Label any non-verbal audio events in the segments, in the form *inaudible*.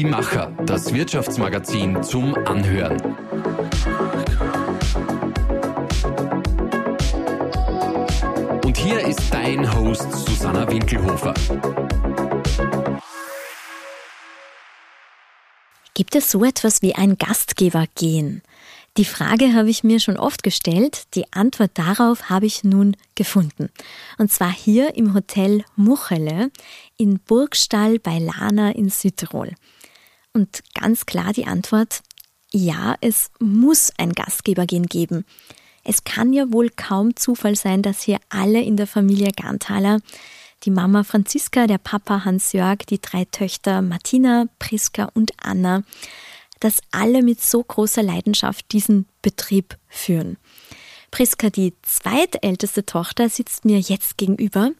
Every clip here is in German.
Die Macher, das Wirtschaftsmagazin zum Anhören. Und hier ist dein Host Susanna Winkelhofer. Gibt es so etwas wie ein Gastgebergehen? Die Frage habe ich mir schon oft gestellt, die Antwort darauf habe ich nun gefunden. Und zwar hier im Hotel Muchele in Burgstall bei Lana in Südtirol. Und ganz klar die Antwort, ja, es muss ein Gastgebergehen geben. Es kann ja wohl kaum Zufall sein, dass hier alle in der Familie Ganthaler, die Mama Franziska, der Papa Hans-Jörg, die drei Töchter Martina, Priska und Anna, dass alle mit so großer Leidenschaft diesen Betrieb führen. Priska, die zweitälteste Tochter, sitzt mir jetzt gegenüber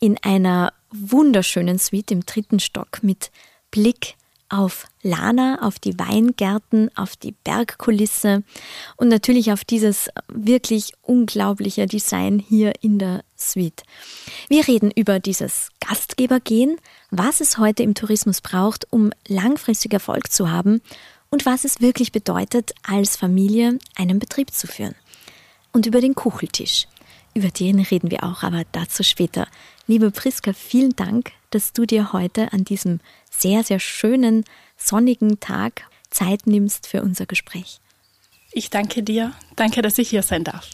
in einer wunderschönen Suite im dritten Stock mit Blick auf Lana, auf die Weingärten, auf die Bergkulisse und natürlich auf dieses wirklich unglaubliche Design hier in der Suite. Wir reden über dieses Gastgebergehen, was es heute im Tourismus braucht, um langfristig Erfolg zu haben und was es wirklich bedeutet, als Familie einen Betrieb zu führen. Und über den Kucheltisch. Über den reden wir auch, aber dazu später. Liebe Priska, vielen Dank, dass du dir heute an diesem sehr, sehr schönen, sonnigen Tag Zeit nimmst für unser Gespräch. Ich danke dir. Danke, dass ich hier sein darf.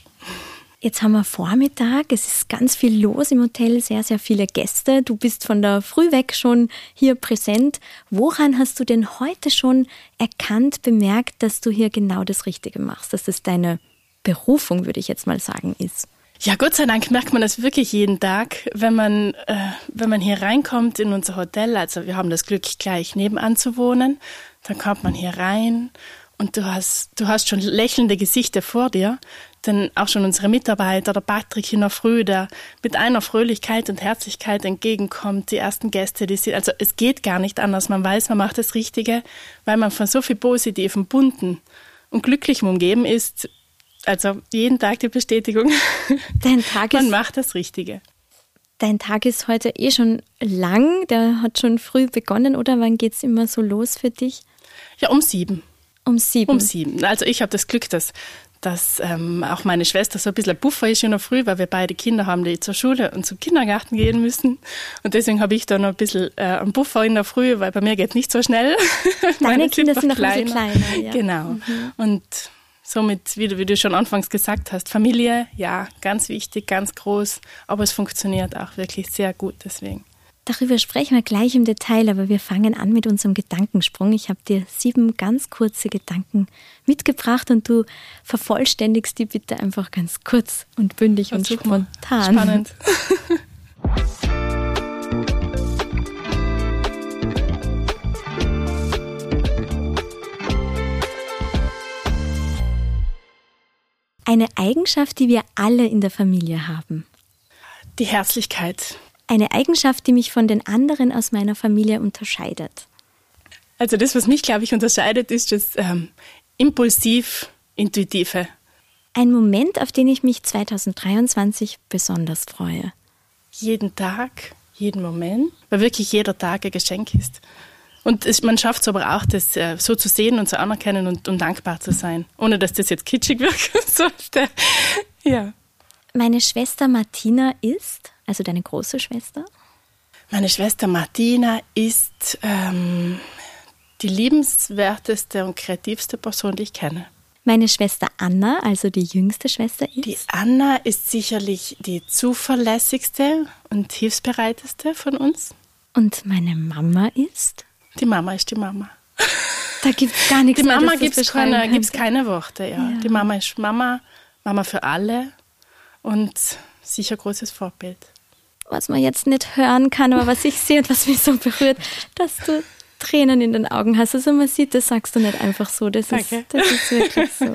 Jetzt haben wir Vormittag, es ist ganz viel los im Hotel, sehr, sehr viele Gäste. Du bist von der Früh weg schon hier präsent. Woran hast du denn heute schon erkannt, bemerkt, dass du hier genau das Richtige machst, dass es deine Berufung, würde ich jetzt mal sagen, ist? Ja, Gott sei Dank merkt man das wirklich jeden Tag, wenn man, äh, wenn man hier reinkommt in unser Hotel. Also wir haben das Glück, gleich nebenan zu wohnen. Dann kommt man hier rein und du hast, du hast schon lächelnde Gesichter vor dir. Denn auch schon unsere Mitarbeiter, der Patrick in der Früh, der mit einer Fröhlichkeit und Herzlichkeit entgegenkommt, die ersten Gäste, die sind, also es geht gar nicht anders. Man weiß, man macht das Richtige, weil man von so viel Positiven, Bunten und Glücklichem umgeben ist. Also jeden Tag die Bestätigung. Dein *laughs* Tag man ist, macht das Richtige. Dein Tag ist heute eh schon lang, der hat schon früh begonnen, oder wann geht es immer so los für dich? Ja, um sieben. Um sieben. Um sieben. Also ich habe das Glück, dass dass ähm, auch meine Schwester so ein bisschen ein Puffer ist in der Früh, weil wir beide Kinder haben, die zur Schule und zum Kindergarten gehen müssen. Und deswegen habe ich da noch ein bisschen äh, einen Puffer in der Früh, weil bei mir geht nicht so schnell. *laughs* Deine Kinder sind noch ein bisschen kleiner. Ja. Genau. Mhm. Und somit, wie du, wie du schon anfangs gesagt hast, Familie, ja, ganz wichtig, ganz groß, aber es funktioniert auch wirklich sehr gut deswegen. Darüber sprechen wir gleich im Detail, aber wir fangen an mit unserem Gedankensprung. Ich habe dir sieben ganz kurze Gedanken mitgebracht und du vervollständigst die bitte einfach ganz kurz und bündig und, und spontan. Spannend. *laughs* Eine Eigenschaft, die wir alle in der Familie haben. Die Herzlichkeit. Eine Eigenschaft, die mich von den anderen aus meiner Familie unterscheidet. Also das, was mich, glaube ich, unterscheidet, ist das ähm, impulsiv intuitive. Ein Moment, auf den ich mich 2023 besonders freue. Jeden Tag, jeden Moment, weil wirklich jeder Tag ein Geschenk ist. Und es, man schafft es aber auch, das äh, so zu sehen und zu anerkennen und, und, dankbar zu sein, ohne dass das jetzt kitschig *laughs* wirken sollte. ja. Meine Schwester Martina ist also deine große Schwester? Meine Schwester Martina ist ähm, die liebenswerteste und kreativste Person, die ich kenne. Meine Schwester Anna, also die jüngste Schwester, ist? Die Anna ist sicherlich die zuverlässigste und hilfsbereiteste von uns. Und meine Mama ist? Die Mama ist die Mama. Da gibt es gar nichts Die Mama gibt es keine, keine Worte, ja. ja. Die Mama ist Mama, Mama für alle und sicher großes Vorbild was man jetzt nicht hören kann, aber was ich sehe und was mich so berührt, dass du Tränen in den Augen hast. Also man sieht, das sagst du nicht einfach so. Das, ist, das ist wirklich so.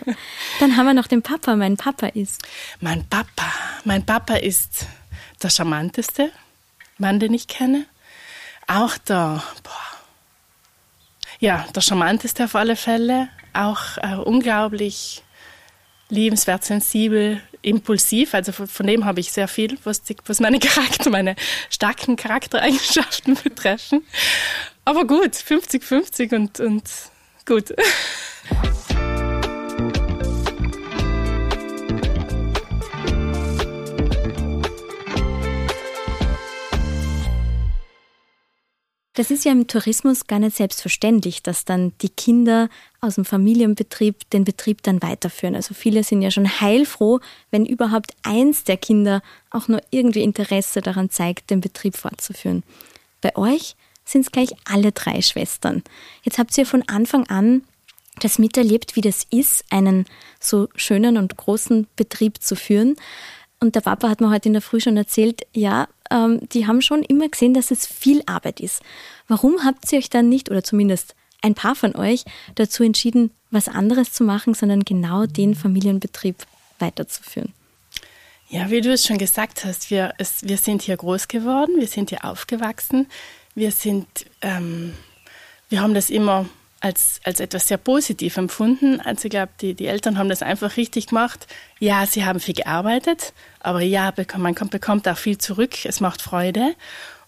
Dann haben wir noch den Papa. Mein Papa ist. Mein Papa. Mein Papa ist der charmanteste Mann, den ich kenne. Auch der, boah, ja, der charmanteste auf alle Fälle. Auch äh, unglaublich liebenswert, sensibel, impulsiv. Also von, von dem habe ich sehr viel, was, die, was meine *laughs* Charakter, meine starken Charaktereigenschaften *laughs* betreffen. Aber gut, 50-50 und, und gut. *laughs* Das ist ja im Tourismus gar nicht selbstverständlich, dass dann die Kinder aus dem Familienbetrieb den Betrieb dann weiterführen. Also viele sind ja schon heilfroh, wenn überhaupt eins der Kinder auch nur irgendwie Interesse daran zeigt, den Betrieb fortzuführen. Bei euch sind es gleich alle drei Schwestern. Jetzt habt ihr von Anfang an das miterlebt, wie das ist, einen so schönen und großen Betrieb zu führen. Und der Papa hat mir heute in der Früh schon erzählt, ja, ähm, die haben schon immer gesehen, dass es viel Arbeit ist. Warum habt ihr euch dann nicht, oder zumindest ein paar von euch, dazu entschieden, was anderes zu machen, sondern genau den Familienbetrieb weiterzuführen? Ja, wie du es schon gesagt hast, wir, es, wir sind hier groß geworden, wir sind hier aufgewachsen, wir sind, ähm, wir haben das immer als, als etwas sehr positiv empfunden. Also ich glaube, die, die Eltern haben das einfach richtig gemacht. Ja, sie haben viel gearbeitet, aber ja, man bekommt auch viel zurück. Es macht Freude.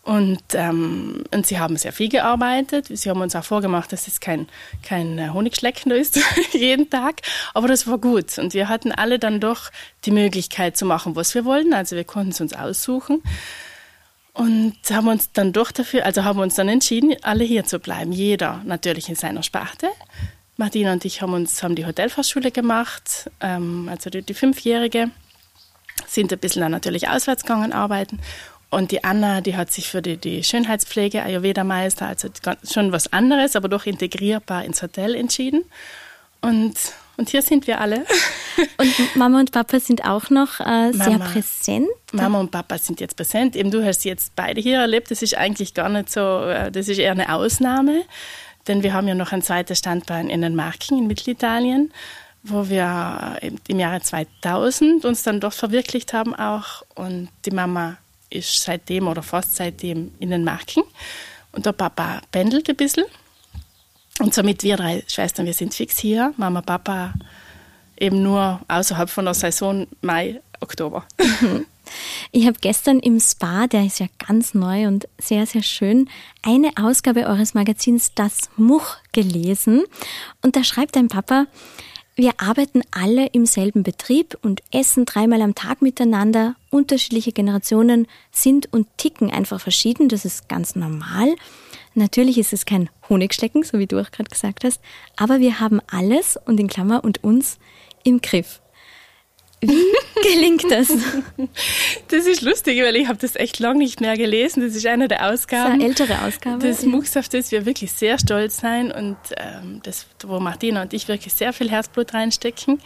Und, ähm, und sie haben sehr viel gearbeitet. Sie haben uns auch vorgemacht, dass es kein, kein äh, Honigschlecken ist, *laughs* jeden Tag. Aber das war gut. Und wir hatten alle dann doch die Möglichkeit zu machen, was wir wollten. Also wir konnten es uns aussuchen. Und haben uns dann doch dafür, also haben uns dann entschieden, alle hier zu bleiben. Jeder natürlich in seiner Sparte. Martina und ich haben uns haben die Hotelfachschule gemacht, ähm, also die, die Fünfjährige, sind ein bisschen dann natürlich auswärts gegangen arbeiten. Und die Anna, die hat sich für die, die Schönheitspflege, Ayurveda-Meister, also schon was anderes, aber doch integrierbar ins Hotel entschieden. Und und hier sind wir alle. Und Mama und Papa sind auch noch äh, sehr Mama, präsent. Mama und Papa sind jetzt präsent. Eben du hast jetzt beide hier erlebt. Das ist eigentlich gar nicht so, äh, das ist eher eine Ausnahme. Denn wir haben ja noch ein zweites Standbein in den Marken in Mittelitalien, wo wir im Jahre 2000 uns dann dort verwirklicht haben auch. Und die Mama ist seitdem oder fast seitdem in den Marken. Und der Papa pendelt ein bisschen und somit wir drei Schwestern, wir sind fix hier. Mama, Papa eben nur außerhalb von der Saison Mai, Oktober. *laughs* Ich habe gestern im Spa, der ist ja ganz neu und sehr, sehr schön, eine Ausgabe eures Magazins Das Much gelesen. Und da schreibt dein Papa, wir arbeiten alle im selben Betrieb und essen dreimal am Tag miteinander. Unterschiedliche Generationen sind und ticken einfach verschieden. Das ist ganz normal. Natürlich ist es kein Honigschlecken, so wie du auch gerade gesagt hast, aber wir haben alles und in Klammer und uns im Griff. Wie *laughs* gelingt das? Das ist lustig, weil ich habe das echt lange nicht mehr gelesen. Das ist eine der Ausgaben. Das ist eine ältere Ausgabe. Das Mucks, auf das wir wirklich sehr stolz sein und ähm, das, wo Martina und ich wirklich sehr viel Herzblut reinstecken.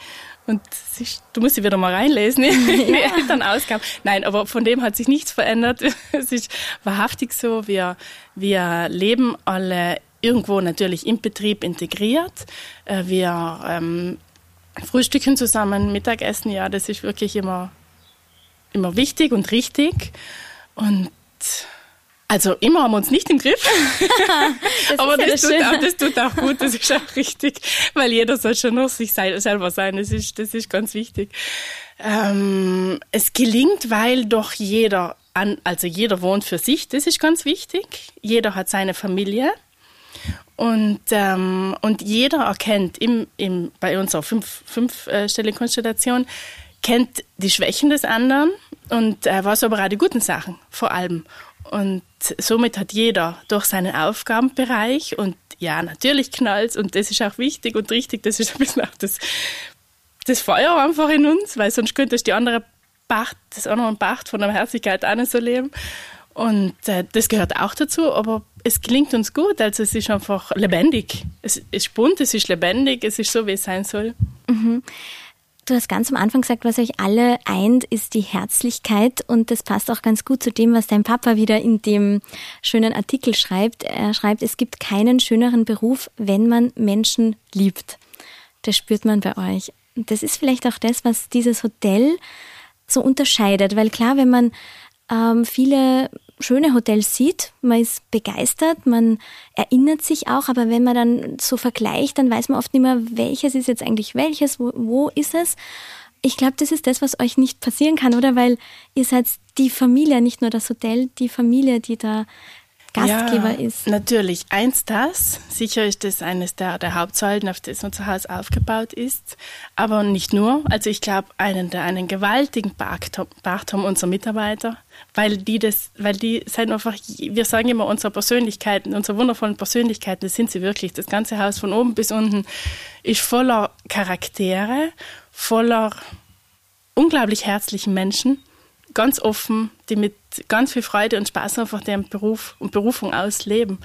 Und ist, du musst sie wieder mal reinlesen *laughs* in die ja. Elternausgaben. Nein, aber von dem hat sich nichts verändert. *laughs* Es ist wahrhaftig so. Wir, wir leben alle irgendwo natürlich im Betrieb integriert. Äh, wir ähm, frühstücken zusammen, Mittagessen, ja, das ist wirklich immer, immer wichtig und richtig. Und also immer haben wir uns nicht im Griff. *laughs* das *laughs* Aber das, ja tut auch, das, tut auch, gut, das ist auch richtig, weil jeder soll schon noch sich selber sein. Das ist, das ist ganz wichtig. Ähm, es gelingt, weil doch jeder, an, also jeder wohnt für sich, das ist ganz wichtig. Jeder hat seine Familie. Und, ähm, und jeder erkennt im, im, bei unserer fünf, fünfstelligen Konstellation, kennt die Schwächen des anderen und äh, was aber auch die guten Sachen vor allem. Und somit hat jeder durch seinen Aufgabenbereich und ja, natürlich knallt und das ist auch wichtig und richtig, das ist ein bisschen auch das, das Feuer einfach in uns, weil sonst könnte die andere Pacht, das andere Pacht von der Herzlichkeit auch nicht so leben. Und äh, das gehört auch dazu, aber es gelingt uns gut. Also es ist einfach lebendig. Es ist bunt, es ist lebendig, es ist so, wie es sein soll. Mhm. Du hast ganz am Anfang gesagt, was euch alle eint, ist die Herzlichkeit und das passt auch ganz gut zu dem, was dein Papa wieder in dem schönen Artikel schreibt. Er schreibt, es gibt keinen schöneren Beruf, wenn man Menschen liebt. Das spürt man bei euch. Das ist vielleicht auch das, was dieses Hotel so unterscheidet, weil klar, wenn man ähm, viele schöne Hotels sieht, man ist begeistert, man erinnert sich auch, aber wenn man dann so vergleicht, dann weiß man oft nicht mehr, welches ist jetzt eigentlich welches, wo, wo ist es. Ich glaube, das ist das, was euch nicht passieren kann, oder? Weil ihr seid die Familie, nicht nur das Hotel, die Familie, die da Gastgeber ja, ist? Natürlich. Eins das. Sicher ist das eines der, der Hauptsäulen, auf das unser Haus aufgebaut ist. Aber nicht nur. Also ich glaube, einen, der einen gewaltigen Bart haben unsere Mitarbeiter, weil die das, weil die sind einfach, wir sagen immer unsere Persönlichkeiten, unsere wundervollen Persönlichkeiten, das sind sie wirklich. Das ganze Haus von oben bis unten ist voller Charaktere, voller unglaublich herzlichen Menschen ganz offen, die mit ganz viel Freude und Spaß einfach deren Beruf und Berufung ausleben.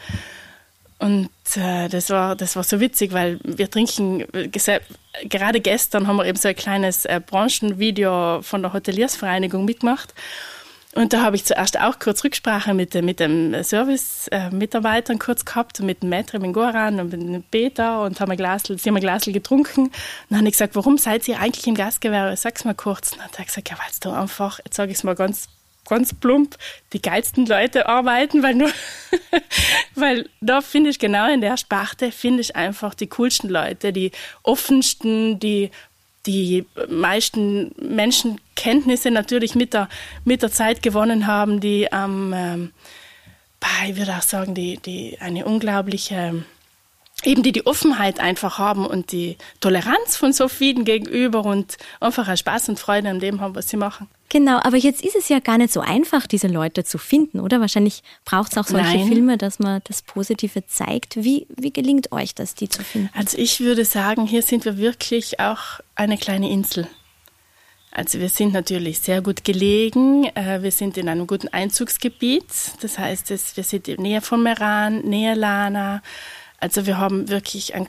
Und äh, das, war, das war so witzig, weil wir trinken, gerade gestern haben wir eben so ein kleines äh, Branchenvideo von der Hoteliersvereinigung mitgemacht. Und da habe ich zuerst auch kurz Rücksprache mit, mit dem Service-Mitarbeitern äh, kurz gehabt, mit dem Maitre, mit Goran und mit dem Peter und haben ein Glasl, sie haben ein Glasl getrunken. Und dann habe ich gesagt, warum seid ihr eigentlich im Gastgewerbe? Sag's mal kurz. Und dann hat er gesagt, ja, weil es da einfach, jetzt sage ich es mal ganz, ganz plump, die geilsten Leute arbeiten, weil nur, *laughs* weil da finde ich genau in der Sparte, finde ich einfach die coolsten Leute, die offensten, die die meisten Menschenkenntnisse natürlich mit der, mit der Zeit gewonnen haben, die ähm, ähm, ich würde auch sagen, die, die eine unglaubliche, eben die die Offenheit einfach haben und die Toleranz von so vielen gegenüber und einfach Spaß und Freude an dem haben, was sie machen. Genau, aber jetzt ist es ja gar nicht so einfach, diese Leute zu finden, oder? Wahrscheinlich braucht es auch solche Nein. Filme, dass man das Positive zeigt. Wie, wie gelingt euch das, die zu finden? Also ich würde sagen, hier sind wir wirklich auch eine kleine Insel. Also wir sind natürlich sehr gut gelegen. Äh, wir sind in einem guten Einzugsgebiet. Das heißt, wir sind in Nähe von Meran, Nähe Lana. Also wir haben wirklich ein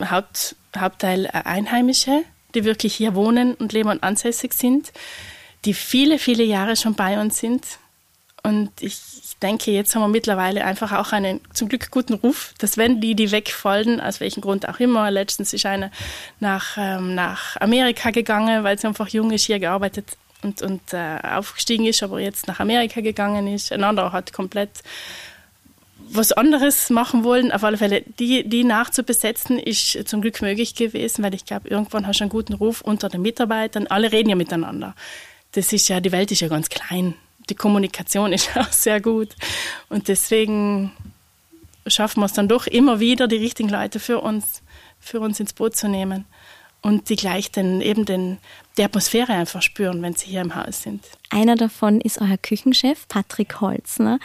Haupt, Hauptteil Einheimische, die wirklich hier wohnen und leben und ansässig sind die viele, viele Jahre schon bei uns sind. Und ich denke, jetzt haben wir mittlerweile einfach auch einen zum Glück guten Ruf, dass wenn die, die wegfallen, aus welchem Grund auch immer, letztens ist eine nach, ähm, nach Amerika gegangen, weil sie einfach jung ist, hier gearbeitet und, und äh, aufgestiegen ist, aber jetzt nach Amerika gegangen ist. Ein anderer hat komplett was anderes machen wollen. Auf alle Fälle, die, die nachzubesetzen, ist zum Glück möglich gewesen, weil ich glaube, irgendwann hast du einen guten Ruf unter den Mitarbeitern. Alle reden ja miteinander das ist ja, die Welt ist ja ganz klein. Die Kommunikation ist *laughs* auch sehr gut. Und deswegen schaffen wir es dann doch immer wieder, die richtigen Leute für uns, für uns ins Boot zu nehmen und die gleich den, eben den, die Atmosphäre einfach spüren, wenn sie hier im Haus sind. Einer davon ist euer Küchenchef, Patrick Holzner.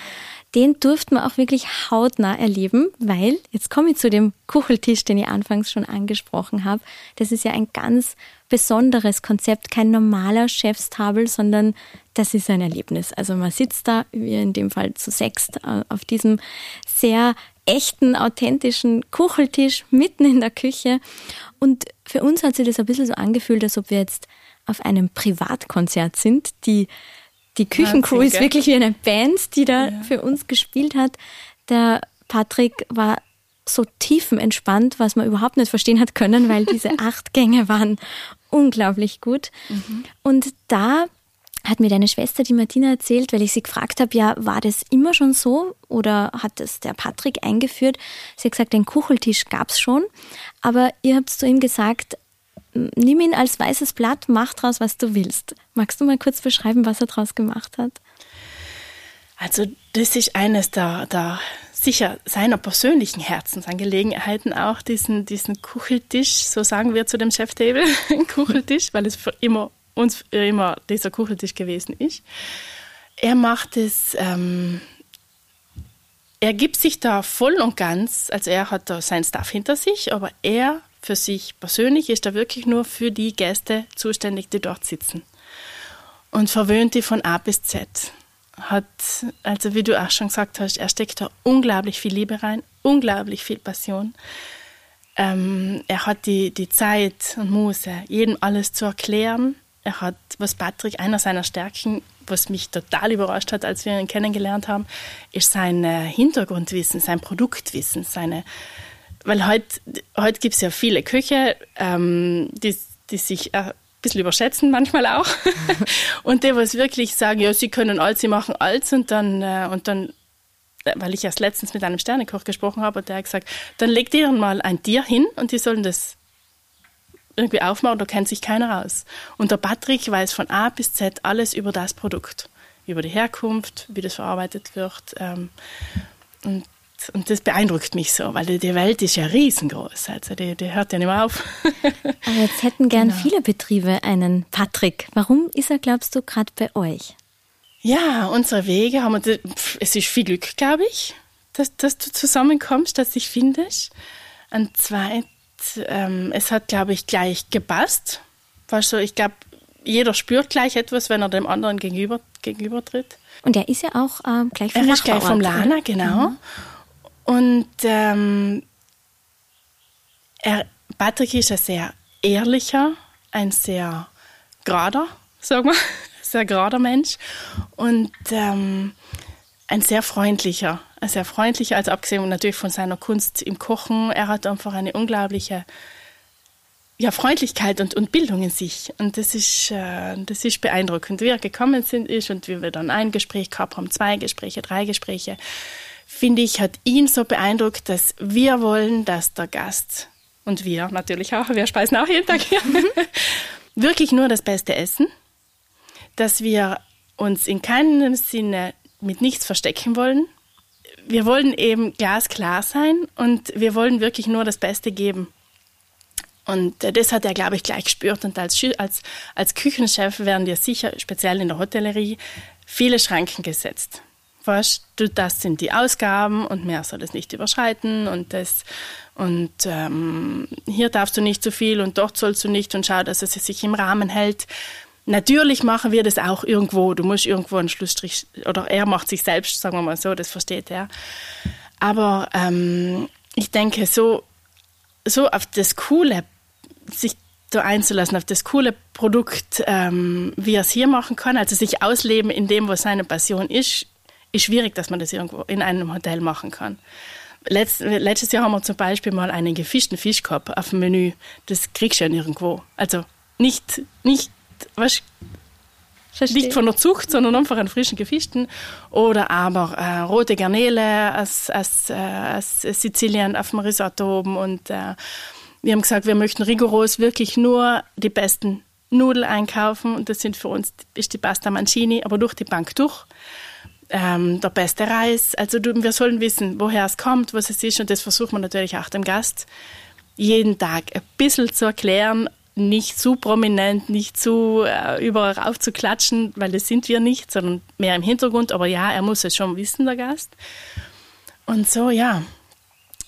Den durften wir auch wirklich hautnah erleben, weil, jetzt komme ich zu dem Kucheltisch, den ich anfangs schon angesprochen habe. Das ist ja ein ganz besonderes Konzept, kein normaler Chefstabel, sondern das ist ein Erlebnis. Also man sitzt da, wie in dem Fall zu sechst, äh, auf diesem sehr echten, authentischen Kucheltisch mitten in der Küche. Und für uns hat sich das ein bisschen so angefühlt, als ob wir jetzt auf einem Privatkonzert sind. Die, die Küchencrew ist wirklich wie eine Band, die da ja. für uns gespielt hat. Der Patrick war so tiefenentspannt, was man überhaupt nicht verstehen hat können, weil diese *laughs* acht Gänge waren unglaublich gut. Mhm. Und da hat mir deine Schwester, die Martina, erzählt, weil ich sie gefragt habe, ja, war das immer schon so oder hat das der Patrick eingeführt? Sie hat gesagt, den Kucheltisch gab es schon, aber ihr habt zu ihm gesagt, nimm ihn als weißes Blatt, mach draus, was du willst. Magst du mal kurz beschreiben, was er draus gemacht hat? Also das ist eines der, der sicher seiner persönlichen Herzensangelegenheiten auch, diesen, diesen Kucheltisch, so sagen wir zu dem Cheftable, *laughs* Kucheltisch, weil es für immer uns immer dieser Kucheltisch gewesen ist. Er macht es, ähm, er gibt sich da voll und ganz, also er hat da sein Staff hinter sich, aber er für sich persönlich ist da wirklich nur für die Gäste zuständig, die dort sitzen. Und verwöhnt die von A bis Z. Hat, also wie du auch schon gesagt hast, er steckt da unglaublich viel Liebe rein, unglaublich viel Passion. Ähm, er hat die, die Zeit und Muße, jedem alles zu erklären, er hat, was Patrick, einer seiner Stärken, was mich total überrascht hat, als wir ihn kennengelernt haben, ist sein äh, Hintergrundwissen, sein Produktwissen, seine, weil heute, heute gibt es ja viele Köche, ähm, die, die sich äh, ein bisschen überschätzen manchmal auch. *laughs* Und die was wirklich sagen, ja, sie können alles, sie machen alles und dann, äh, und dann weil ich erst letztens mit einem Sternekoch gesprochen habe und der hat gesagt, dann legt ihr mal ein Tier hin und die sollen das irgendwie aufmachen, da kennt sich keiner aus. Und der Patrick weiß von A bis Z alles über das Produkt, über die Herkunft, wie das verarbeitet wird. Ähm, Und, und das beeindruckt mich so, weil die, die Welt ist ja riesengroß. Also die, die hört ja nicht mehr auf. *laughs* Aber jetzt hätten gern genau. viele Betriebe einen Patrick. Warum ist er, glaubst du, gerade bei euch? Ja, unsere Wege haben wir, es ist viel Glück, glaube ich, dass, dass du zusammenkommst, dass dich findest. Und zweit, ähm, es hat, glaube ich, gleich gepasst. Weißt du, ich glaube, jeder spürt gleich etwas, wenn er dem anderen gegenüber, tritt. Und er ist ja auch ähm, gleich vom Er ist gleich vom Lana, genau. Mhm. Und ähm, er, Patrick ist ein sehr ehrlicher, ein sehr gerader, sagen wir, *laughs* sehr gerader Mensch und ähm, ein sehr freundlicher, ein sehr freundlicher, also abgesehen natürlich von seiner Kunst im Kochen, er hat einfach eine unglaubliche ja, Freundlichkeit und, und Bildung in sich. Und das ist, äh, das ist beeindruckend. Wie er gekommen sind ist und wie wir dann ein Gespräch gehabt haben, zwei Gespräche, drei Gespräche, finde ich, hat ihn so beeindruckt, dass wir wollen, dass der Gast und wir natürlich auch, wir speisen auch jeden Tag hier, *laughs* wirklich nur das Beste essen, dass wir uns in keinem Sinne mit nichts verstecken wollen. Wir wollen eben glasklar sein und wir wollen wirklich nur das Beste geben. Und äh, das hat er, glaube ich, gleich gespürt. Und als, als, als Küchenchef werden dir sicher, speziell in der Hotellerie, viele Schranken gesetzt. Weißt du, das sind die Ausgaben und mehr soll es nicht überschreiten und das und ähm, hier darfst du nicht zu viel und dort sollst du nicht und schau, dass es sich im Rahmen hält. Natürlich machen wir das auch irgendwo. Du musst irgendwo einen Schlussstrich oder er macht sich selbst, sagen wir mal so, das versteht er. Aber ähm, ich denke, so, so auf das Coole sich da einzulassen auf das coole Produkt, ähm, wie er es hier machen kann, also sich ausleben in dem, was seine Passion ist, ist schwierig, dass man das irgendwo in einem Hotel machen kann. Letzt, letztes Jahr haben wir zum Beispiel mal einen gefischten Fisch gehabt auf dem Menü. Das kriegst du ja nirgendwo. Also nicht, nicht, was, nicht von der Zucht, sondern einfach einen frischen gefischten. Oder aber äh, rote Garnele aus, aus, äh, aus Sizilien auf dem Risotto oben und äh, wir haben gesagt, wir möchten rigoros wirklich nur die besten Nudeln einkaufen und das sind für uns ist die Pasta Mancini, aber durch die Bank durch. Ähm, der beste Reis. Also du, wir sollen wissen, woher es kommt, was es ist und das versuchen wir natürlich auch dem Gast jeden Tag ein bisschen zu erklären, nicht zu prominent, nicht zu äh, überall raufzuklatschen, weil das sind wir nicht, sondern mehr im Hintergrund. Aber ja, er muss es schon wissen, der Gast. Und so, ja,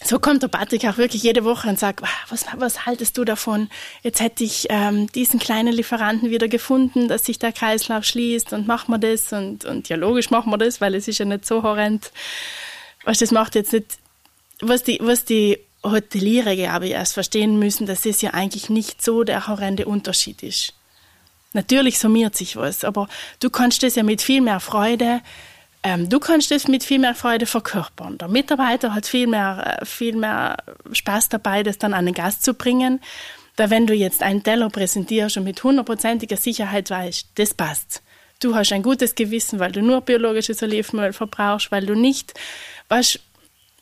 so kommt der Patrick auch wirklich jede Woche und sagt, was, was haltest du davon? Jetzt hätte ich ähm, diesen kleinen Lieferanten wieder gefunden, dass sich der Kreislauf schließt und machen wir das und, und ja, logisch machen wir das, weil es ist ja nicht so horrend. Was das macht jetzt nicht, was die, was die Hoteliere, glaube ich, erst verstehen müssen, dass es ja eigentlich nicht so der horrende Unterschied ist. Natürlich summiert sich was, aber du kannst das ja mit viel mehr Freude ähm, du kannst es mit viel mehr Freude verkörpern. Der Mitarbeiter hat viel mehr, äh, viel mehr Spaß dabei, das dann an den Gast zu bringen. Weil wenn du jetzt einen Teller präsentierst und mit hundertprozentiger Sicherheit weißt, das passt. Du hast ein gutes Gewissen, weil du nur biologisches Olivenöl verbrauchst, weil du nicht, weißt,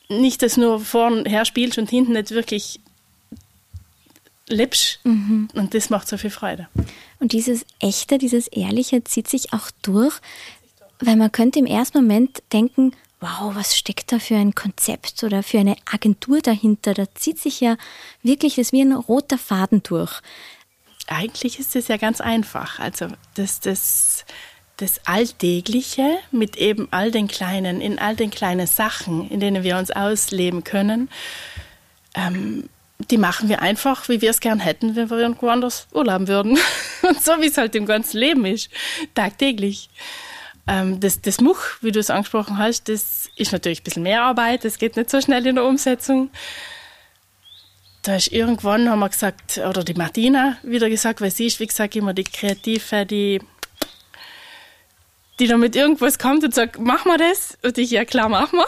nicht das nur vorher spielst und hinten nicht wirklich lebst. Mhm. Und das macht so viel Freude. Und dieses Echte, dieses Ehrliche zieht sich auch durch. Weil man könnte im ersten Moment denken, wow, was steckt da für ein Konzept oder für eine Agentur dahinter? Da zieht sich ja wirklich das wie ein roter Faden durch. Eigentlich ist es ja ganz einfach. Also das, das, das Alltägliche mit eben all den kleinen, in all den kleinen Sachen, in denen wir uns ausleben können, ähm, die machen wir einfach, wie wir es gern hätten, wenn wir irgendwo anders urlauben würden. *laughs* Und so wie es halt im ganzen Leben ist, tagtäglich. Ähm, das, das Much, wie du es angesprochen hast, das ist natürlich ein bisschen mehr Arbeit, das geht nicht so schnell in der Umsetzung. Da ist irgendwann, haben wir gesagt, oder die Martina wieder gesagt, weil sie ist, wie gesagt, immer die Kreative, die, die damit irgendwas kommt und sagt, mach mal das. Und ich, ja klar, mach mal.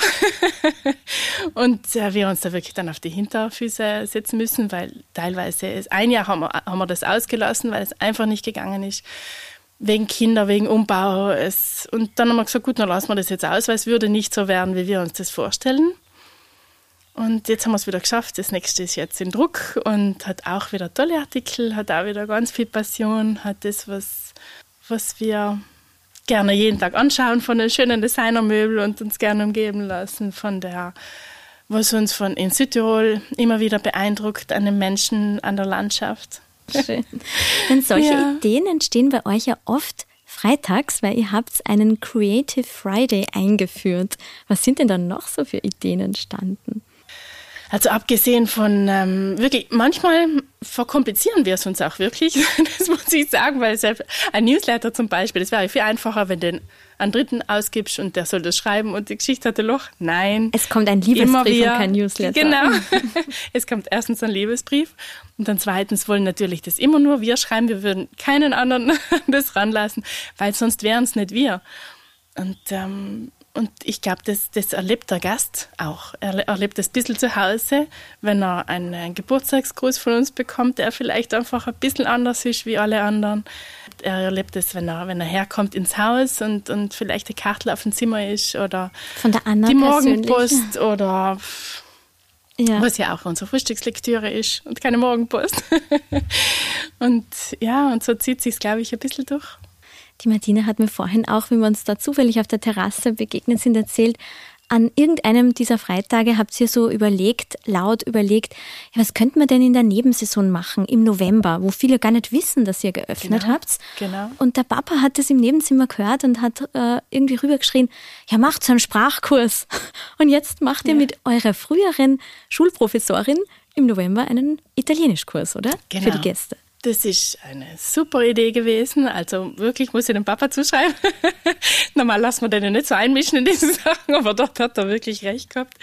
*laughs* und äh, wir uns da wirklich dann auf die Hinterfüße setzen müssen, weil teilweise, ist, ein Jahr haben wir, haben wir das ausgelassen, weil es einfach nicht gegangen ist wegen Kinder, wegen Umbau. Es, und dann haben wir gesagt, gut, dann lassen wir das jetzt aus, weil es würde nicht so werden, wie wir uns das vorstellen. Und jetzt haben wir es wieder geschafft. Das nächste ist jetzt in Druck und hat auch wieder tolle Artikel, hat auch wieder ganz viel Passion, hat das, was, was wir gerne jeden Tag anschauen von den schönen Designermöbeln und uns gerne umgeben lassen von der, was uns von in Südtirol immer wieder beeindruckt, an den Menschen, an der Landschaft. Schön. Denn solche ja. Ideen entstehen bei euch ja oft freitags, weil ihr habt einen Creative Friday eingeführt. Was sind denn da noch so für Ideen entstanden? Also abgesehen von ähm, wirklich, manchmal verkomplizieren wir es uns auch wirklich, *laughs* das muss ich sagen, weil selbst ein Newsletter zum Beispiel, das wäre viel einfacher, wenn du den an Dritten ausgibst und der soll das schreiben und die Geschichte hat ein Loch. Nein. Es kommt ein Liebesbrief und kein Newsletter. Genau. *laughs* *laughs* es kommt erstens ein Liebesbrief und dann zweitens wollen natürlich das immer nur wir schreiben. Wir würden keinen anderen das ranlassen, weil sonst wären es nicht wir. Und ähm, und ich glaube, das, das erlebt der Gast auch. Er erlebt das ein bisschen zu Hause, wenn er einen Geburtstagsgruß von uns bekommt, der vielleicht einfach ein bisschen anders ist wie alle anderen. Er erlebt es, wenn er, wenn er herkommt ins Haus und, und vielleicht eine Karte auf dem Zimmer ist oder von der Anna die Morgenpost oder ja. was ja auch unsere Frühstückslektüre ist und keine Morgenpost. *laughs* und ja, und so zieht sich glaube ich, ein bisschen durch. Die Martina hat mir vorhin auch, wie wir uns da zufällig auf der Terrasse begegnet sind, erzählt, an irgendeinem dieser Freitage habt ihr so überlegt, laut überlegt, ja, was könnte man denn in der Nebensaison machen im November, wo viele gar nicht wissen, dass ihr geöffnet genau, habt. Genau. Und der Papa hat das im Nebenzimmer gehört und hat äh, irgendwie rübergeschrien, ja, macht so einen Sprachkurs. *laughs* Und jetzt macht ihr ja. mit eurer früheren Schulprofessorin im November einen Italienischkurs, oder? Genau. Für die Gäste. Das ist eine super Idee gewesen. Also wirklich muss ich dem Papa zuschreiben. *laughs* Normal lassen wir den nicht so einmischen in diese *laughs* Sachen, aber dort hat er wirklich recht gehabt.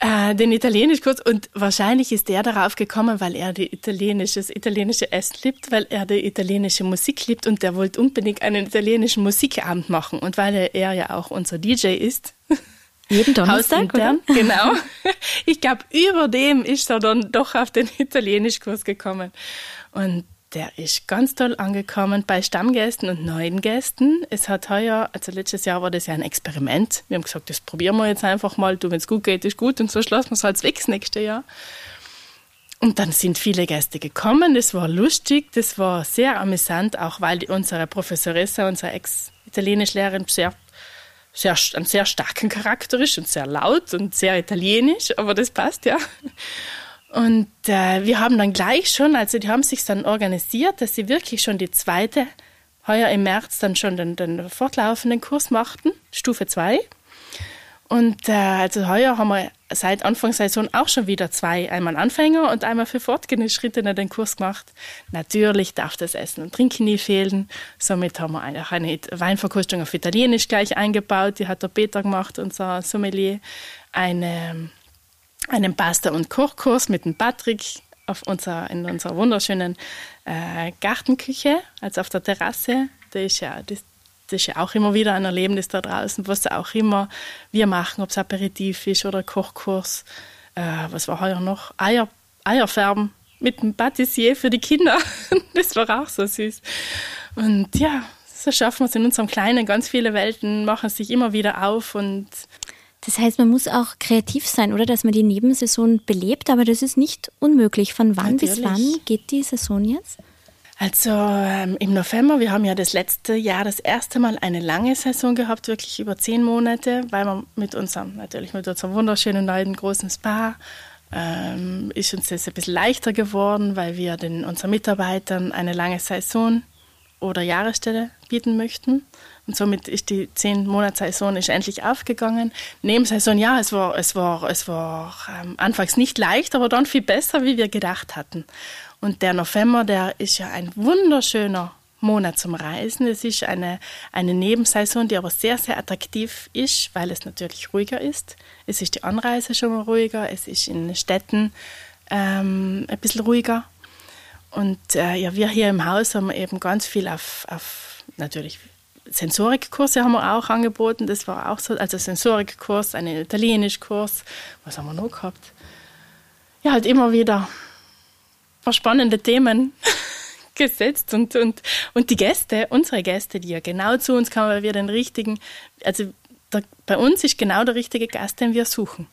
Äh, den Italienischkurs und wahrscheinlich ist der darauf gekommen, weil er die italienische, das italienische Essen liebt, weil er die italienische Musik liebt und der wollte unbedingt einen italienischen Musikabend machen und weil er, er ja auch unser DJ ist. *laughs* Jeden Donnerstag, oder? Genau. Ich glaube, über dem ist er dann doch auf den Italienischkurs gekommen. Und der ist ganz toll angekommen bei Stammgästen und neuen Gästen. Es hat heuer, also letztes Jahr war das ja ein Experiment. Wir haben gesagt, das probieren wir jetzt einfach mal. Du, wenn es gut geht, ist gut und so schlossen wir es halt weg das nächste Jahr. Und dann sind viele Gäste gekommen. Das war lustig, das war sehr amüsant, auch weil unsere Professoressa, unsere Ex-Italienischlehrerin, sehr, sehr, einen sehr starken Charakter ist und sehr laut und sehr italienisch, aber das passt ja. Und äh, wir haben dann gleich schon, also die haben sich dann organisiert, dass sie wirklich schon die zweite, heuer im März dann schon den, den fortlaufenden Kurs machten, Stufe 2. Und äh, also heuer haben wir seit Anfangssaison auch schon wieder zwei, einmal Anfänger und einmal für Fortgeschrittene den Kurs gemacht. Natürlich darf das Essen und Trinken nie fehlen. Somit haben wir auch eine Weinverkostung auf Italienisch gleich eingebaut. Die hat der Peter gemacht, unser Sommelier. Eine einen Pasta- und Kochkurs mit dem Patrick auf unser, in unserer wunderschönen äh, Gartenküche, also auf der Terrasse. Das ist, ja, das, das ist ja auch immer wieder ein Erlebnis da draußen, was auch immer wir machen, ob es Aperitif ist oder Kochkurs. Äh, was war heuer noch? Eier, Eierfärben mit dem Patissier für die Kinder. *laughs* das war auch so süß. Und ja, so schaffen wir es in unserem Kleinen. Ganz viele Welten machen sich immer wieder auf und das heißt, man muss auch kreativ sein, oder? Dass man die Nebensaison belebt, aber das ist nicht unmöglich. Von wann Natürlich. bis wann geht die Saison jetzt? Also ähm, im November, wir haben ja das letzte Jahr das erste Mal eine lange Saison gehabt, wirklich über zehn Monate, weil wir mit unserem, natürlich mit unserem wunderschönen neuen großen Spa, ähm, ist uns das ein bisschen leichter geworden, weil wir den, unseren Mitarbeitern eine lange Saison oder Jahresstelle bieten möchten. Und somit ist die zehn Monatssaison ist endlich aufgegangen. Nebensaison, ja, es war, es war, es war ähm, anfangs nicht leicht, aber dann viel besser, wie wir gedacht hatten. Und der November, der ist ja ein wunderschöner Monat zum Reisen. Es ist eine, eine Nebensaison, die aber sehr, sehr attraktiv ist, weil es natürlich ruhiger ist. Es ist die Anreise schon mal ruhiger, es ist in Städten ähm, ein bisschen ruhiger. Und äh, ja, wir hier im Haus haben eben ganz viel auf, auf natürlich Sensorikkurse haben wir auch angeboten. Das war auch so, also Sensorikkurs, einen Italienischkurs. Was haben wir noch gehabt? Ja, halt immer wieder spannende Themen *laughs* gesetzt und, und, und die Gäste, unsere Gäste, die ja genau zu uns kamen, weil wir den richtigen, also der, bei uns ist genau der richtige Gast, den wir suchen.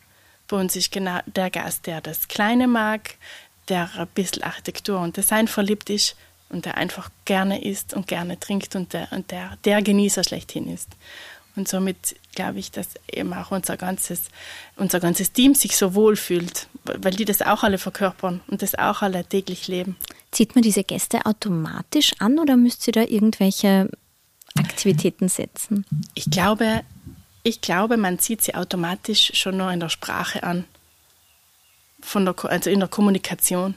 Bei uns ist genau der Gast, der das Kleine mag, der ein bisschen Architektur und Design verliebt ist, und der einfach gerne isst und gerne trinkt und der, und der, der Genießer schlechthin ist. Und somit glaube ich, dass eben auch unser ganzes, unser ganzes Team sich so wohl fühlt, weil die das auch alle verkörpern und das auch alle täglich leben. Zieht man diese Gäste automatisch an oder müsst ihr da irgendwelche Aktivitäten setzen? Ich glaube, ich glaube, man zieht sie automatisch schon nur in der Sprache an, von der, also in der Kommunikation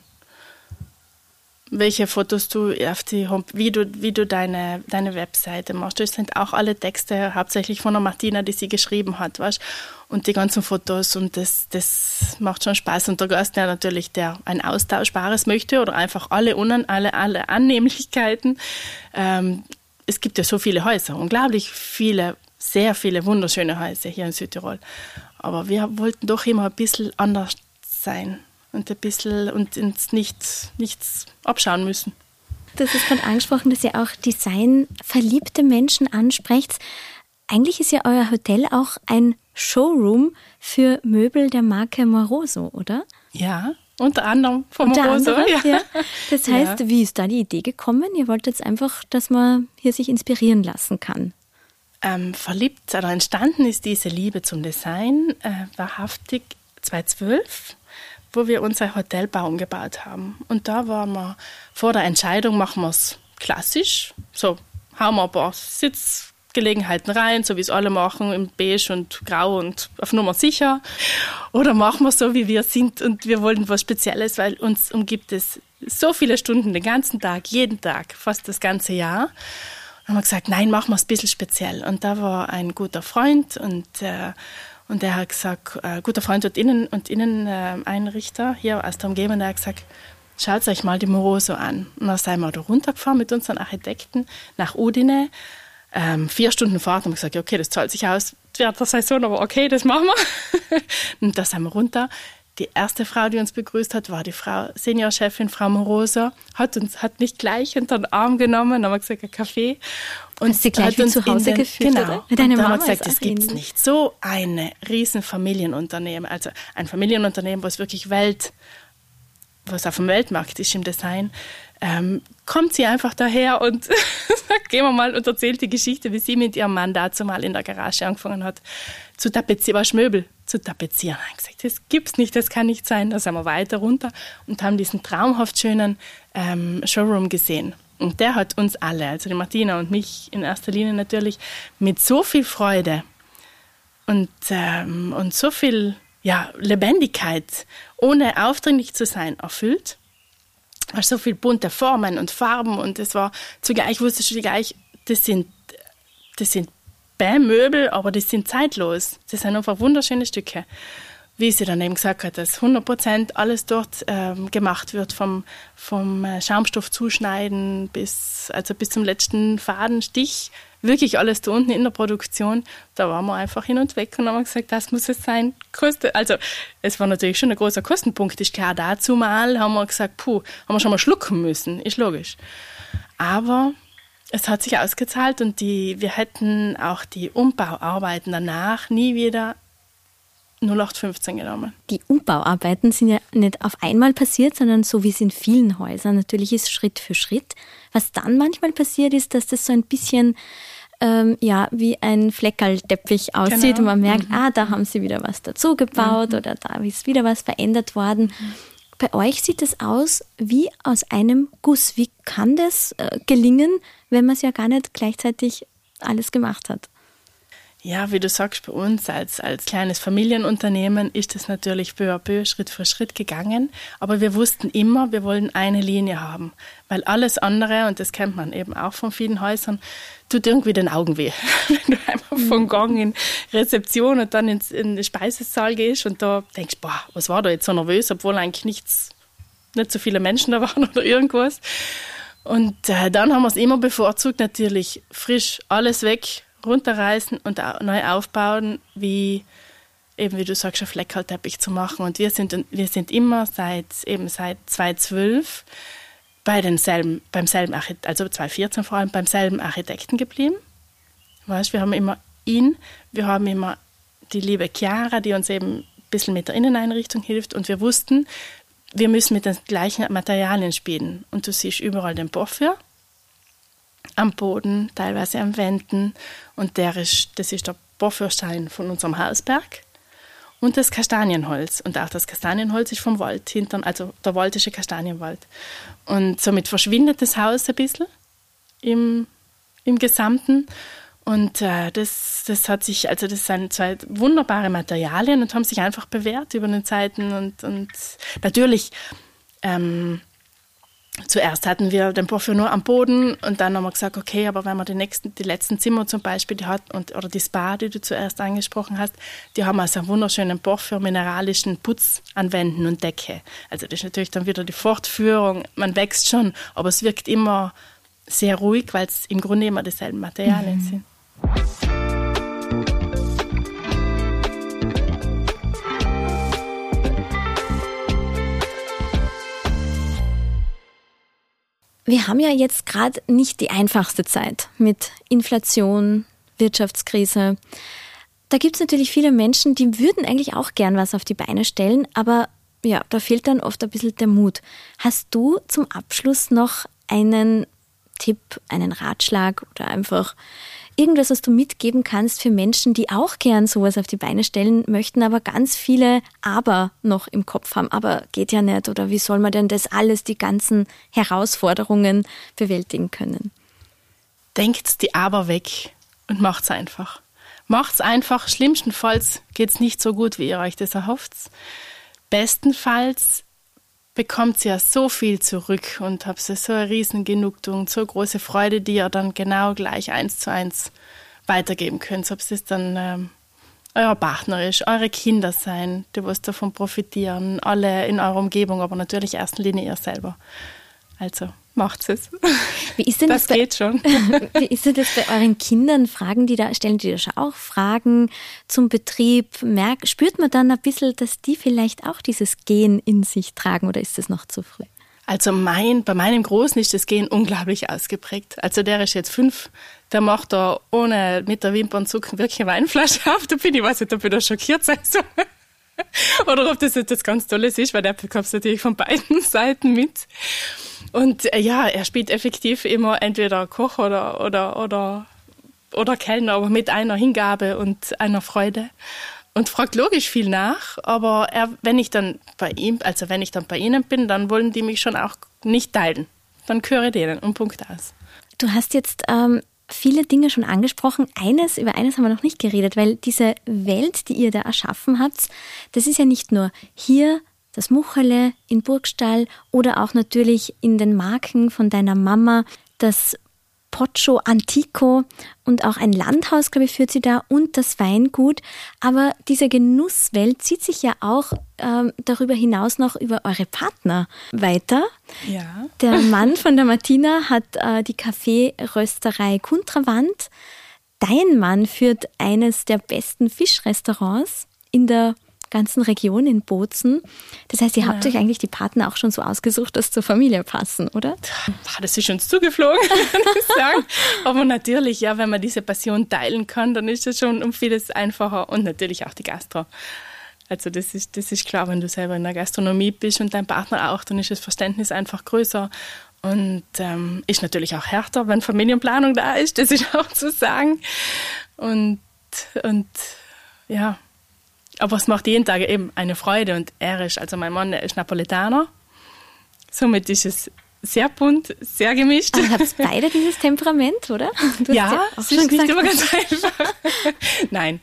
welche Fotos du auf die wie du, wie du deine, deine Webseite machst. Das sind auch alle Texte hauptsächlich von der Martina, die sie geschrieben hat, weißt Und die ganzen Fotos und das, das macht schon Spaß. Und der Gast, der natürlich, der ein Austauschbares möchte oder einfach alle, Unan, alle, alle Annehmlichkeiten. Ähm, es gibt ja so viele Häuser, unglaublich viele, sehr viele wunderschöne Häuser hier in Südtirol. Aber wir wollten doch immer ein bisschen anders sein und ein bisschen und ins Nichts, nichts abschauen müssen. Das ist gerade angesprochen, dass ihr auch designverliebte Menschen ansprecht. Eigentlich ist ja euer Hotel auch ein Showroom für Möbel der Marke Moroso, oder? Ja, unter anderem von unter Moroso. Anderem, ja. ja. Das *laughs* heißt, ja. wie ist da die Idee gekommen? Ihr wollt jetzt einfach, dass man hier sich inspirieren lassen kann. Ähm, verliebt oder entstanden ist diese Liebe zum Design äh, wahrhaftig 2012 wo wir unser Hotelbau umgebaut haben. Und da waren wir vor der Entscheidung, machen wir es klassisch, so hauen wir ein paar Sitzgelegenheiten rein, so wie es alle machen, in beige und grau und auf Nummer sicher. Oder machen wir so, wie wir sind und wir wollen was Spezielles, weil uns umgibt es so viele Stunden den ganzen Tag, jeden Tag, fast das ganze Jahr. Und haben wir gesagt, nein, machen wir es ein bisschen speziell. Und da war ein guter Freund und äh, und der hat gesagt, äh, guter Freund und Innen- und Inneneinrichter hier aus der Umgebung, der hat gesagt, schaut euch mal die Moroso an. Und dann sind wir da runtergefahren mit unseren Architekten nach Udine. Ähm, vier Stunden Fahrt und haben gesagt, okay, das zahlt sich aus während der Saison, aber okay, das machen wir. *laughs* und da sind wir runter. Die erste Frau, die uns begrüßt hat, war die Frau Seniorchefin, Frau Morosa, hat uns hat mich gleich unter den Arm genommen, haben wir gesagt, ein Kaffee. Und Hast sie gleich hat uns zu Hause den, geführt, genau. oder? Deine Mama haben wir gesagt, das gibt's nicht. So eine riesen Familienunternehmen, also ein Familienunternehmen, was wirklich Welt, was auf dem Weltmarkt ist im Design, ähm, kommt sie einfach daher und *laughs* sagt, gehen wir mal und erzählt die Geschichte, wie sie mit ihrem Mann dazu mal in der Garage angefangen hat zu tapezieren, was Möbel zu tapezieren. Ich gesagt, das gibt's nicht, das kann nicht sein. Da sind wir weiter runter und haben diesen traumhaft schönen ähm, Showroom gesehen. Und der hat uns alle, also die Martina und mich in erster Linie natürlich, mit so viel Freude und, ähm, und so viel ja, Lebendigkeit, ohne aufdringlich zu sein, erfüllt war so viel bunte Formen und Farben und es war zugleich, wusste ich gleich, das sind, das sind Bämmöbel, aber die sind zeitlos. Das sind einfach wunderschöne Stücke. Wie sie dann eben gesagt hat, dass 100 Prozent alles dort ähm, gemacht wird, vom, vom äh, Schaumstoff zuschneiden bis, also bis zum letzten Fadenstich wirklich alles da unten in der Produktion. Da waren wir einfach hin und weg und haben gesagt, das muss es sein. Koste, also es war natürlich schon ein großer Kostenpunkt, ist klar. Dazu mal haben wir gesagt, puh, haben wir schon mal schlucken müssen, ist logisch. Aber es hat sich ausgezahlt und die, wir hätten auch die Umbauarbeiten danach nie wieder 0815 genommen. Die Umbauarbeiten sind ja nicht auf einmal passiert, sondern so wie es in vielen Häusern natürlich ist, Schritt für Schritt. Was dann manchmal passiert ist, dass das so ein bisschen ähm, ja, wie ein Fleckerlteppich aussieht genau. und man merkt, mhm. ah, da haben sie wieder was dazugebaut mhm. oder da ist wieder was verändert worden. Mhm. Bei euch sieht es aus wie aus einem Guss. Wie kann das äh, gelingen, wenn man es ja gar nicht gleichzeitig alles gemacht hat? Ja, wie du sagst, bei uns als, als kleines Familienunternehmen ist es natürlich peu à peu, Schritt für Schritt gegangen. Aber wir wussten immer, wir wollen eine Linie haben. Weil alles andere, und das kennt man eben auch von vielen Häusern, tut irgendwie den Augen weh. *laughs* Wenn du einmal von mhm. Gang in Rezeption und dann ins, in den Speisesaal gehst und da denkst, boah, was war da jetzt so nervös, obwohl eigentlich nichts, nicht so viele Menschen da *laughs* waren oder irgendwas. Und äh, dann haben wir es immer bevorzugt, natürlich frisch alles weg, runterreißen und neu aufbauen, wie eben wie du sagst, ein Fleckerlteppich zu machen. Und wir sind, wir sind immer seit eben seit 2012 bei denselben, beim selben Architekten, also 2014 vor allem beim selben Architekten geblieben. Weißt, wir haben immer ihn, wir haben immer die liebe Chiara, die uns eben ein bisschen mit der Inneneinrichtung hilft und wir wussten, wir müssen mit den gleichen Materialien spielen. Und du siehst überall den Porphyr am Boden, teilweise am Wänden. Und der ist, das ist der Porphyrstein von unserem Hausberg. Und das Kastanienholz. Und auch das Kastanienholz ist vom Wald hinten, also der waldische Kastanienwald. Und somit verschwindet das Haus ein bisschen im, im Gesamten. Und äh, das, das hat sich, also das sind zwei wunderbare Materialien und haben sich einfach bewährt über den Zeiten. Und, und natürlich, ähm, zuerst hatten wir den Porphyr nur am Boden und dann haben wir gesagt, okay, aber wenn man die nächsten, die letzten Zimmer zum Beispiel, die hat, und, oder die Spa, die du zuerst angesprochen hast, die haben also einen wunderschönen Porphyr mineralischen Putz an Wänden und Decke. Also das ist natürlich dann wieder die Fortführung, man wächst schon, aber es wirkt immer sehr ruhig, weil es im Grunde immer dieselben Materialien mhm. sind. Wir haben ja jetzt gerade nicht die einfachste Zeit mit Inflation, Wirtschaftskrise. Da gibt es natürlich viele Menschen, die würden eigentlich auch gern was auf die Beine stellen, aber ja, da fehlt dann oft ein bisschen der Mut. Hast du zum Abschluss noch einen Tipp, einen Ratschlag oder einfach irgendwas, was du mitgeben kannst für Menschen, die auch gern sowas auf die Beine stellen möchten, aber ganz viele Aber noch im Kopf haben. Aber geht ja nicht. Oder wie soll man denn das alles, die ganzen Herausforderungen bewältigen können? Denkt die Aber weg und macht's einfach. Macht's einfach. Schlimmstenfalls geht's nicht so gut, wie ihr euch das erhofft. Bestenfalls bekommt sie ja so viel zurück und habt sie so eine riesen Genugtuung, so große Freude, die ihr dann genau gleich eins zu eins weitergeben könnt. Ob es dann ähm, euer Partner ist, eure Kinder sein, die was davon profitieren, alle in eurer Umgebung, aber natürlich in erster Linie ihr selber. Also macht es. Wie ist denn das, das geht schon. *laughs* Wie ist denn das bei euren Kindern? Fragen die da, stellen die da schon auch Fragen zum Betrieb? Merk, spürt man dann ein bisschen, dass die vielleicht auch dieses Gen in sich tragen oder ist das noch zu früh? Also mein, bei meinem Großen ist das Gen unglaublich ausgeprägt. Also der ist jetzt fünf, der macht da ohne mit der Wimpernzucken wirklich eine Weinflasche auf. Da bin ich, weiß nicht, ob ich da schockiert sein soll. *laughs* Oder ob das etwas ganz Tolles ist, weil der bekommt es natürlich von beiden *laughs* Seiten mit. Und äh, ja, er spielt effektiv immer entweder Koch oder, oder, oder, oder Kellner, aber mit einer Hingabe und einer Freude. Und fragt logisch viel nach, aber er, wenn ich dann bei ihm, also wenn ich dann bei ihnen bin, dann wollen die mich schon auch nicht teilen. Dann gehöre denen und Punkt aus. Du hast jetzt ähm, viele Dinge schon angesprochen. Eines, über eines haben wir noch nicht geredet, weil diese Welt, die ihr da erschaffen habt, das ist ja nicht nur hier das Muchele in Burgstall oder auch natürlich in den Marken von deiner Mama, das Pocho Antico und auch ein Landhaus, glaube ich, führt sie da und das Weingut. Aber diese Genusswelt zieht sich ja auch ähm, darüber hinaus noch über eure Partner weiter. Ja. Der Mann von der Martina hat äh, die Kaffeerösterei Kuntrawand. Dein Mann führt eines der besten Fischrestaurants in der ganzen Region in Bozen. Das heißt, ihr ja. habt euch eigentlich die Partner auch schon so ausgesucht, dass zur Familie passen, oder? Das ist uns zugeflogen, kann *laughs* ich sagen. Aber natürlich, ja, wenn man diese Passion teilen kann, dann ist das schon um vieles einfacher und natürlich auch die Gastro. Also das ist, das ist klar, wenn du selber in der Gastronomie bist und dein Partner auch, dann ist das Verständnis einfach größer. Und ähm, ist natürlich auch härter, wenn Familienplanung da ist, das ist *laughs* auch zu sagen. Und, und ja, aber es macht jeden Tag eben eine Freude und er ist, also mein Mann ist Napolitaner. Somit ist es sehr bunt, sehr gemischt. Aber habt beide dieses Temperament, oder? ja, ja es ist nicht immer ganz einfach. *laughs* Nein,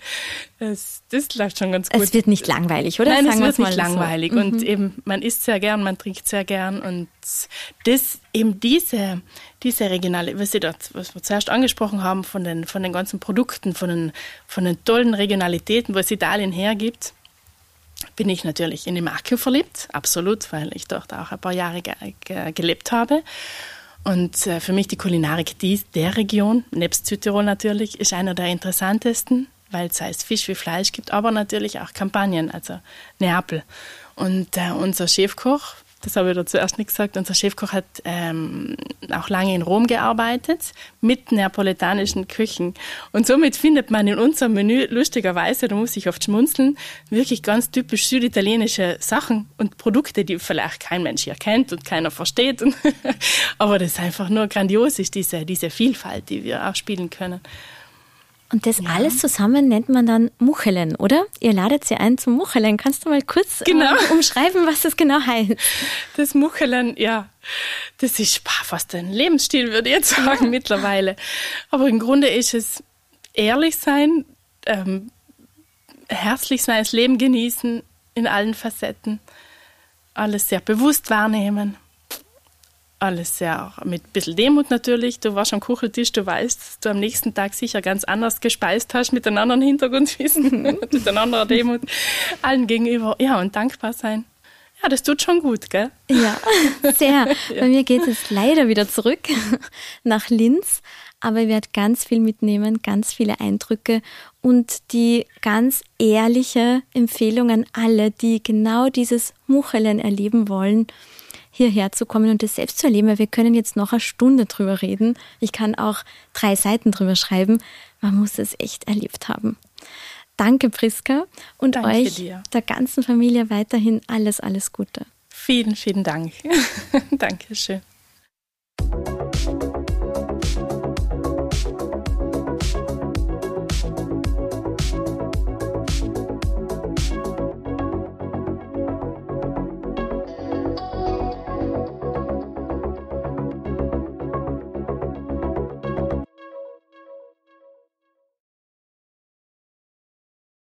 das, das läuft schon ganz gut. Es wird nicht langweilig, oder? Nein, Sagen es wird nicht langweilig. So. Und mhm. eben, man isst sehr gern, man trinkt sehr gern. Und das, eben diese, diese regionale, was, Sie dort, was wir zuerst angesprochen haben, von den, von den ganzen Produkten, von den, von den tollen Regionalitäten, was Italien hergibt, bin ich natürlich in die Marke verliebt, absolut, weil ich dort auch ein paar Jahre ge ge gelebt habe. Und äh, für mich die Kulinarik dies, der Region, nebst Südtirol natürlich, ist einer der interessantesten, weil es heißt Fisch wie Fleisch gibt, aber natürlich auch Kampagnen, also Neapel. Und äh, unser Chefkoch, Das habe ich da zuerst nicht gesagt. Unser Chefkoch hat ähm, auch lange in Rom gearbeitet, mit neapolitanischen Küchen. Und somit findet man in unserem Menü lustigerweise, da muss ich oft schmunzeln, wirklich ganz typisch süditalienische Sachen und Produkte, die vielleicht kein Mensch hier kennt und keiner versteht. *laughs* Aber das ist einfach nur grandios, ist diese, diese Vielfalt, die wir auch spielen können. Und das ja. alles zusammen nennt man dann Muchelen, oder? Ihr ladet sie ein zum Muchelen. Kannst du mal kurz genau. äh, *laughs* umschreiben, was das genau heißt? Das Muchelen, ja, das ist fast ein Lebensstil, würde ich jetzt sagen, ja. mittlerweile. Aber im Grunde ist es ehrlich sein, ähm, herzlich sein, das Leben genießen in allen Facetten, alles sehr bewusst wahrnehmen alles sehr mit ein bisschen Demut natürlich. Du warst am Kucheltisch, du weißt, dass du am nächsten Tag sicher ganz anders gespeist hast, mit einem anderen Hintergrundwissen, *laughs* mit einer anderen Demut, allen gegenüber. Ja, und dankbar sein. Ja, das tut schon gut, gell? Ja, *laughs* sehr. ja. Bei mir geht es leider wieder zurück *laughs* nach Linz, aber ich werde ganz viel mitnehmen, ganz viele Eindrücke und die ganz ehrliche Empfehlung an alle, die genau dieses Muchelen erleben wollen hierher zu kommen und das selbst zu erleben, weil wir können jetzt noch eine Stunde drüber reden. Ich kann auch drei Seiten drüber schreiben. Man muss es echt erlebt haben. Danke, Priska, und Danke euch, dir. der ganzen Familie, weiterhin alles, alles Gute. Vielen, vielen Dank. *laughs* Dankeschön.